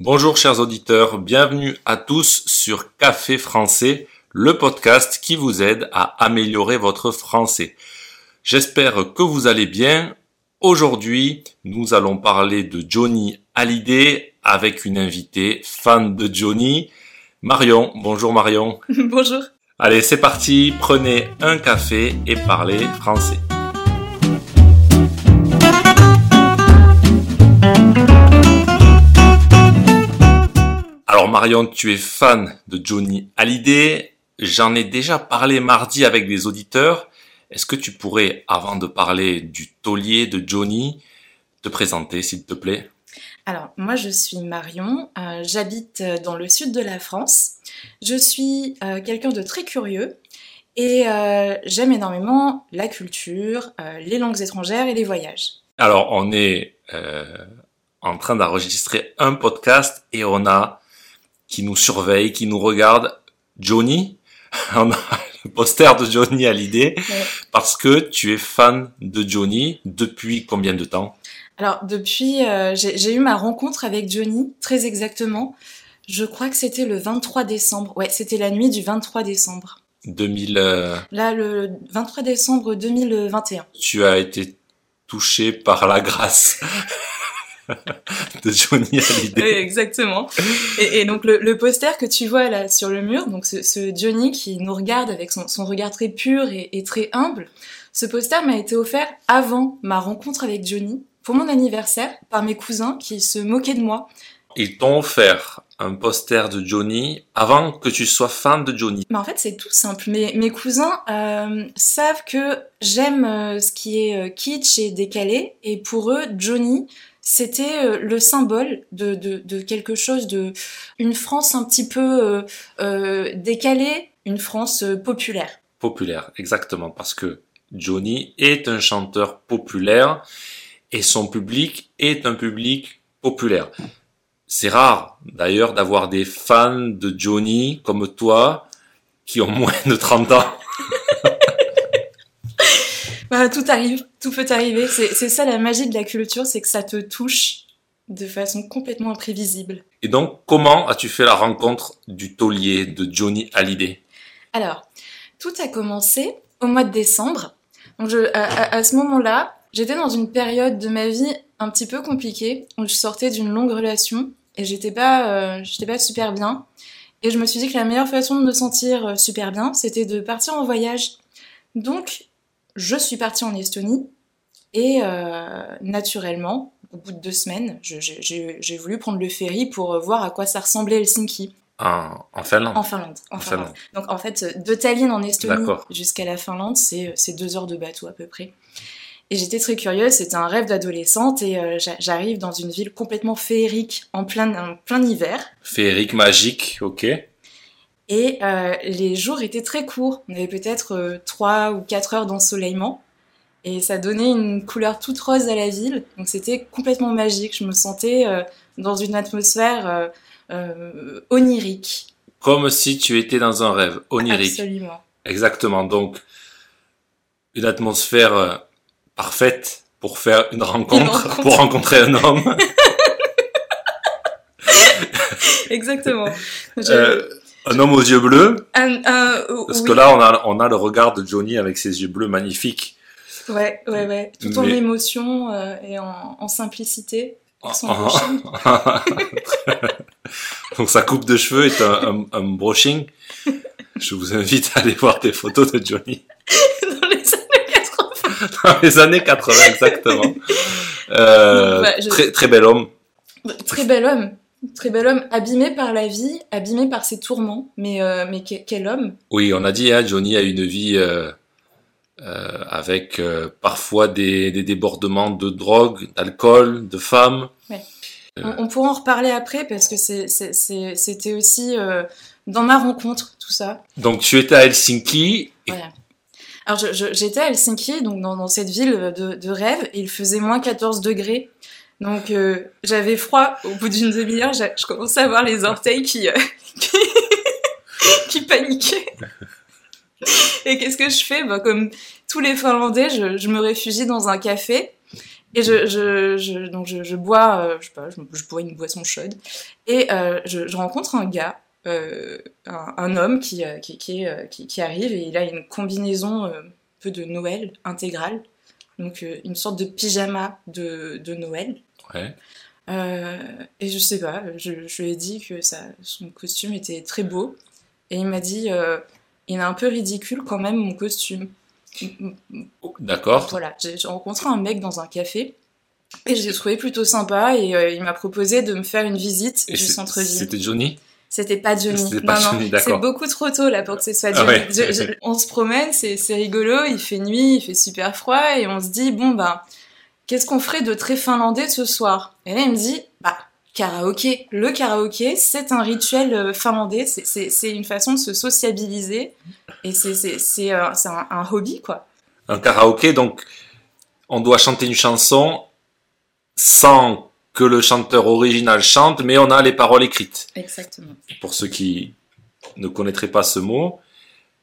Bonjour chers auditeurs, bienvenue à tous sur Café Français, le podcast qui vous aide à améliorer votre français. J'espère que vous allez bien. Aujourd'hui, nous allons parler de Johnny Hallyday avec une invitée fan de Johnny, Marion. Bonjour Marion. Bonjour. Allez, c'est parti, prenez un café et parlez français. Alors Marion, tu es fan de Johnny Hallyday. J'en ai déjà parlé mardi avec des auditeurs. Est-ce que tu pourrais, avant de parler du taulier de Johnny, te présenter s'il te plaît? Alors, moi je suis Marion, euh, j'habite dans le sud de la France. Je suis euh, quelqu'un de très curieux et euh, j'aime énormément la culture, les langues étrangères et les voyages. Alors, on est en train d'enregistrer un podcast et on a qui nous surveille, qui nous regarde, Johnny. On a le poster de Johnny à l'idée parce que tu es fan de Johnny depuis combien de temps? Alors depuis, euh, j'ai eu ma rencontre avec Johnny, très exactement. Je crois que c'était le 23 décembre. Ouais, c'était la nuit du 23 décembre. 2000. Euh, Là, le 23 décembre 2021. Tu as été touché par la grâce de Johnny Hallyday. Oui, exactement. Et, donc le, poster que tu vois là sur le mur, donc ce, Johnny qui nous regarde avec son, regard très pur et, très humble, ce poster m'a été offert avant ma rencontre avec Johnny pour mon anniversaire par mes cousins qui se moquaient de moi. Ils t'ont offert un poster de Johnny avant que tu sois fan de Johnny Mais En fait, c'est tout simple. Mes, mes cousins euh, savent que j'aime euh, ce qui est euh, kitsch et décalé, et pour eux, Johnny, c'était euh, le symbole de, de, quelque chose de une France un petit peu euh, euh, décalée, une France populaire. Populaire, exactement, parce que Johnny est un chanteur populaire et son public est un public populaire. C'est rare d'ailleurs d'avoir des fans de Johnny comme toi qui ont moins de 30 ans. Bah, tout arrive, tout peut arriver. C'est ça la magie de la culture, c'est que ça te touche de façon complètement imprévisible. Et donc, comment as-tu fait la rencontre du taulier de Johnny Hallyday? Alors, tout a commencé au mois de décembre. Donc, je, à, ce moment-là, j'étais dans une période de ma vie un petit peu compliquée, où je sortais d'une longue relation et j'étais pas, euh, j'étais pas super bien. Et je me suis dit que la meilleure façon de me sentir euh, super bien, c'était de partir en voyage. Donc, je suis partie en Estonie et euh, naturellement, au bout de deux semaines, j'ai voulu prendre le ferry pour voir à quoi ça ressemblait Helsinki. En, Finlande En Finlande. En, Finlande. Donc en fait, de Tallinn en Estonie jusqu'à la Finlande, c'est deux heures de bateau à peu près. Et j'étais très curieuse, c'était un rêve d'adolescente et euh, j'arrive dans une ville complètement féerique en plein, en plein hiver. Féerique, magique, ok. Et euh, les jours étaient très courts. On avait peut-être 3 euh, ou 4 heures d'ensoleillement. Et ça donnait une couleur toute rose à la ville. Donc c'était complètement magique. Je me sentais euh, dans une atmosphère onirique. Comme si tu étais dans un rêve onirique. Absolument. Exactement. Donc une atmosphère parfaite pour faire une rencontre, pour rencontrer un homme. Exactement. Un homme aux yeux bleus. Parce que là, on a, on a le regard de Johnny avec ses yeux bleus magnifiques. Ouais, ouais, ouais. Tout en émotion euh, et en, simplicité. Donc sa coupe de cheveux est un, un, brushing. Je vous invite à aller voir des photos de Johnny. Dans les années 80. Dans les années 80, exactement. Euh, bah, très, très bel homme. Très bel homme. Très bel homme, abîmé par la vie, abîmé par ses tourments, mais, euh, mais quel homme Oui, on a dit, hein, Johnny a une vie euh, euh, avec parfois des, des, débordements de drogue, d'alcool, de femmes. Ouais. On, pourra en reparler après parce que c'était aussi dans ma rencontre, tout ça. Donc tu étais à Helsinki. Voilà. Alors j'étais à Helsinki, donc dans, dans cette ville de, de, rêve, et il faisait moins 14 degrés. Donc euh, j'avais froid au bout d'une demi-heure, je commençais à voir les orteils qui, euh, qui, paniquaient. Et qu'est-ce que je fais? Bah, Comme tous les Finlandais, je, me réfugie dans un café Et je, donc je, bois, euh, je bois une boisson chaude. Et je, rencontre un gars, un, homme qui, qui, qui, qui, arrive et il a une combinaison un peu de Noël intégrale. Donc une sorte de pyjama de, de Noël. Ouais. Euh, et je sais pas, je, je lui ai dit que ça, son costume était très beau. Et il m'a dit, euh, il est un peu ridicule quand même mon costume. D'accord. Voilà, j'ai rencontré un mec dans un café et je l'ai trouvé plutôt sympa et euh, il m'a proposé de me faire une visite Et du c'est- centre-ville. C'était Johnny? C'était pas Johnny. Pas non, non, Johnny, c'est d'accord. beaucoup trop tôt là pour que ce soit Ah Johnny. ouais. Je- je- on se promène, c'est c'est rigolo, il fait nuit, il fait super froid et on se dit bon bah qu'est-ce qu'on ferait de très finlandais ce soir? Et là il me dit bah karaoké. Le karaoké c'est un rituel euh, finlandais, c'est- une façon de se sociabiliser et c'est c'est c'est euh, c'est un, un hobby quoi. Un karaoké, donc on doit chanter une chanson sans que le chanteur original chante, mais on a les paroles écrites. Exactement. Pour ceux qui ne connaîtraient pas ce mot,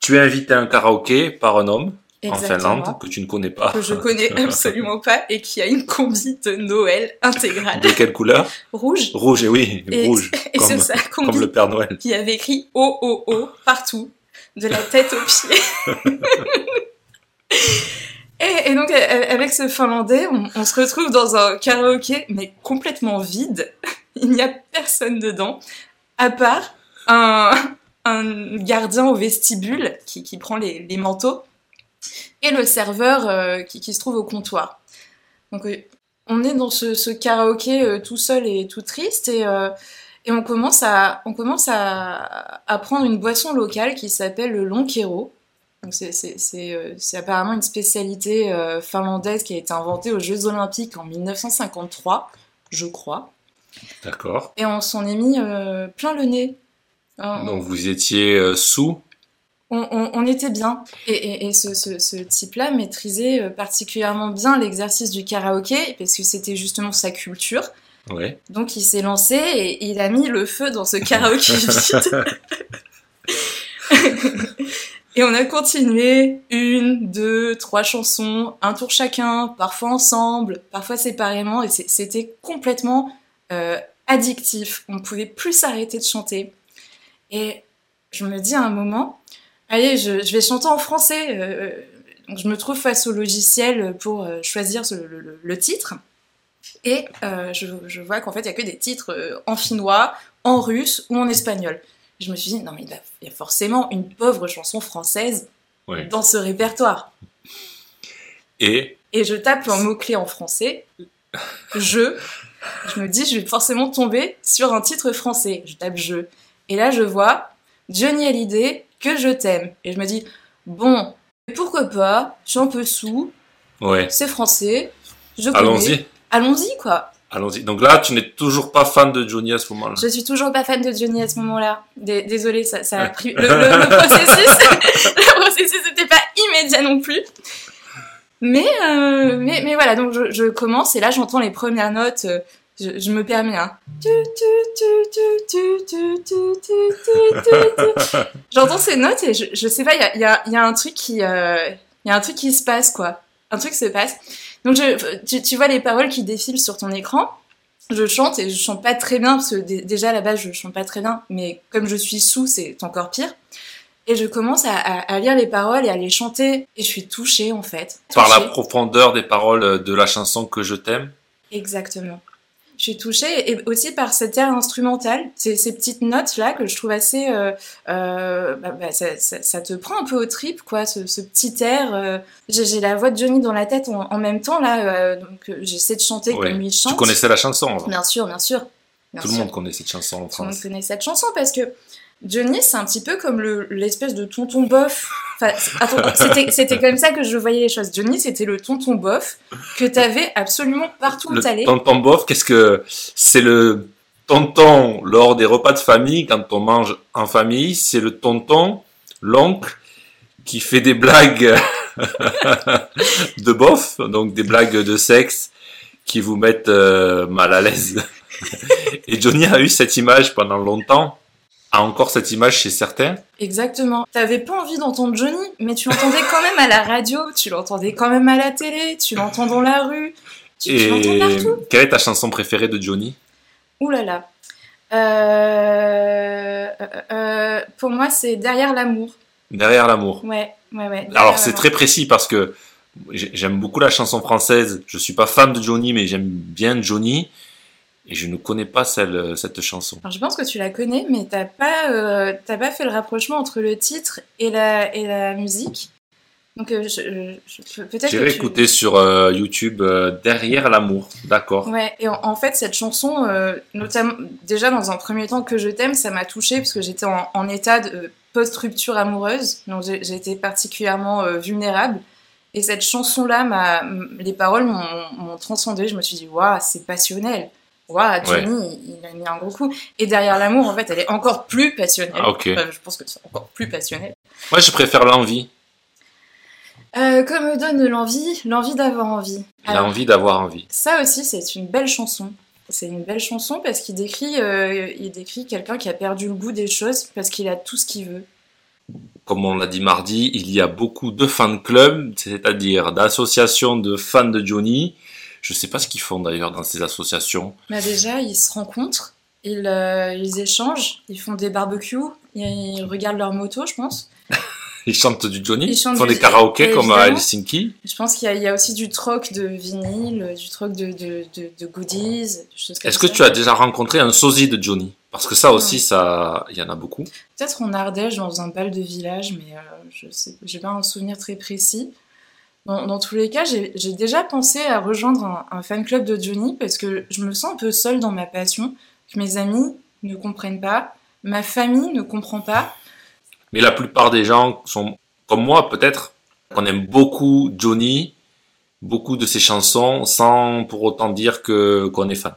tu es invité à un karaoké par un homme en. Finlande que tu ne connais pas. que je connais absolument pas et qui a une combi de Noël intégrale De quelle couleur? Rouge Rouge, et oui, Et- rouge, et comme, sa combi comme le Père Noël. qui avait écrit O O O partout, de la tête aux pieds. et, et donc euh, avec ce Finlandais, on, on se retrouve dans un karaoké mais complètement vide. Il n'y a personne dedans, à part un, un gardien au vestibule qui, qui prend les, les manteaux et le serveur euh, qui, qui se trouve au comptoir. Donc euh, on est dans ce, ce karaoké euh, tout seul et tout triste et, et on commence à, on commence à, à prendre une boisson locale qui s'appelle le. Donc c'est, apparemment une spécialité finlandaise qui a été inventée aux Jeux Olympiques en 1953, je crois. D'accord. Et on s'en est mis plein le nez. On- Donc vous étiez sous. On, on- on était bien. Et, et- et ce, ce- ce type-là maîtrisait euh, particulièrement bien l'exercice du karaoké, parce que c'était justement sa culture. Ouais. Donc il s'est lancé et il a mis le feu dans ce karaoké vide. et on a continué une, deux, trois chansons, un tour chacun, parfois ensemble, parfois séparément, et c'était complètement euh, addictif. On ne pouvait plus s'arrêter de chanter. Et je me dis à un moment, allez, je, je vais chanter en français. euh, donc je me trouve face au logiciel pour euh, choisir ce- le, le- le titre. Et euh, je, je vois qu'en fait, il n'y a que des titres euh, en finnois, en russe ou en espagnol. Je me suis dit, non, mais il y a- il y a forcément une pauvre chanson française Ouais. dans ce répertoire. Et? Et je tape un mot-clé en français, je. Je me dis, je vais forcément tomber sur un titre français. Je tape je. Et là, je vois Johnny Hallyday, que je t'aime. Et je me dis, bon, pourquoi pas, je suis un peu sous, ouais. c'est français, je connais. Allons-y. Allons-y, quoi. Allons-y. Donc là, tu n'es toujours pas fan de Johnny à ce moment-là. Je suis toujours pas fan de Johnny à ce moment-là. Dé- Désolée, ça, ça a pris. Le, le- le processus, le processus n'était pas immédiat non plus. Mais, euh, mais, mais voilà, donc je, je commence et là j'entends les premières notes. Je, me permets. J'entends ces notes et je, je sais pas, il y a, y, a, y a, un truc qui, euh, y a un truc qui se passe quoi. Un truc se passe. Donc je, tu, tu, vois les paroles qui défilent sur ton écran. Je chante et je chante pas très bien parce que déjà là-bas je chante pas très bien, mais comme je suis sous, c'est encore pire. Et je commence à, lire les paroles et à les chanter et je suis touchée en fait. Par la profondeur des paroles de la chanson que je t'aime. Exactement je suis touchée et aussi par cet air instrumental ces, ces petites notes là que je trouve assez euh, euh, bah, bah, ça, ça- ça te prend un peu au trip quoi ce, ce petit air euh. j'ai la voix de Johnny dans la tête en, en même temps là euh, donc euh, j'essaie de chanter Ouais. comme lui chante Tu connaissais la chanson alors bien sûr bien sûr Bien Tout le monde connaît cette chanson en Tout le monde France. connaît cette chanson parce que Johnny, c'est un petit peu comme le- l'espèce de tonton bof. Enfin, c'était, comme ça que je voyais les choses. Johnny, c'était le tonton bof que t'avais absolument partout où Le t'allais. tonton bof, qu'est-ce que c'est le tonton lors des repas de famille quand on mange en famille, c'est le tonton, l'oncle qui fait des blagues de bof, donc des blagues de sexe qui vous mettent euh, mal à l'aise. Et Johnny a eu cette image pendant longtemps, a encore cette image chez certains. Exactement. T'avais pas envie d'entendre Johnny, mais tu l'entendais quand même à la radio, tu l'entendais quand même à la télé, tu l'entends dans la rue. Tu, tu l'entends partout quelle est ta chanson préférée de Johnny? Ouh là là. Euh, euh, euh, pour moi, c'est Derrière l'amour. Derrière l'amour. Ouais, ouais, ouais. Alors c'est très précis parce que j'aime beaucoup la chanson française. Je suis pas fan de Johnny, mais j'aime bien Johnny. Et je ne connais pas celle, cette chanson. Alors je pense que tu la connais, mais t'as pas, euh, t'as pas fait le rapprochement entre le titre et la, et la musique. Donc euh, je, je- peut-être que tu... sur euh, YouTube euh, Derrière l'amour. D'accord. Ouais, et en, en fait, cette chanson, euh, notamment, déjà dans un premier temps que je t'aime, ça m'a touchée parce que j'étais en, en état de euh, post-rupture amoureuse, donc j'ai été particulièrement euh, vulnérable. Et cette chanson-là, les paroles m'ont m'ont transcendée. Je me suis dit, waouh, c'est passionnel. Waouh, Johnny, il, il a mis un gros coup. Et derrière l'amour, en fait, elle est encore plus passionnelle. Ah. Enfin, je pense que c'est encore plus passionnel. Moi, je préfère l'envie. Euh, que me donne l'envie L'envie d'avoir envie. L'envie d'avoir envie. Ça aussi, c'est une belle chanson. C'est une belle chanson parce qu'il décrit, euh, il décrit quelqu'un qui a perdu le goût des choses parce qu'il a tout ce qu'il veut. Comme on l'a dit mardi, il y a beaucoup de fan clubs, c'est-à-dire d'associations de fans de Johnny. Je sais pas ce qu'ils font d'ailleurs dans ces associations. Bah déjà, ils se rencontrent, ils, euh, ils échangent, ils font des barbecues, ils regardent leur moto, je pense. Ils chantent du Johnny, Ils chantent font du- des karaokés comme à évidemment. Helsinki. Je pense qu'il y, a- il y a aussi du troc de vinyle, du troc de, de, de, de goodies, Est-ce que ça. tu as déjà rencontré un sosie de Johnny? Parce que ça aussi, ça, il y en a beaucoup. Peut-être en Ardèche, dans un bal de village, mais euh, je j'ai pas un souvenir très précis. Dans, dans tous les cas, j'ai déjà pensé à rejoindre un, un fan club de Johnny parce que je me sens un peu seule dans ma passion, que mes amis ne comprennent pas, ma famille ne comprend pas. Mais la plupart des gens sont comme moi, peut-être, qu'on aime beaucoup Johnny, beaucoup de ses chansons, sans pour autant dire que qu'on est fan.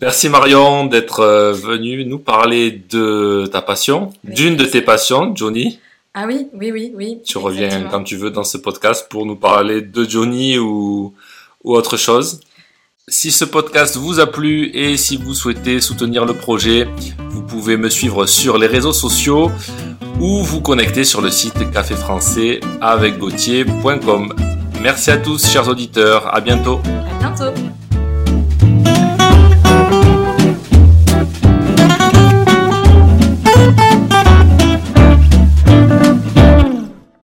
Merci Marion d'être euh, venue nous parler de ta passion, d'une de tes passions, Johnny. Ah oui, oui, oui, oui. Tu reviens exactement. quand tu veux dans ce podcast pour nous parler de Johnny ou, ou autre chose. Si ce podcast vous a plu et si vous souhaitez soutenir le projet, vous pouvez me suivre sur les réseaux sociaux ou vous connecter sur le site caféfrançais avec Merci à tous, chers auditeurs. À bientôt. À bientôt.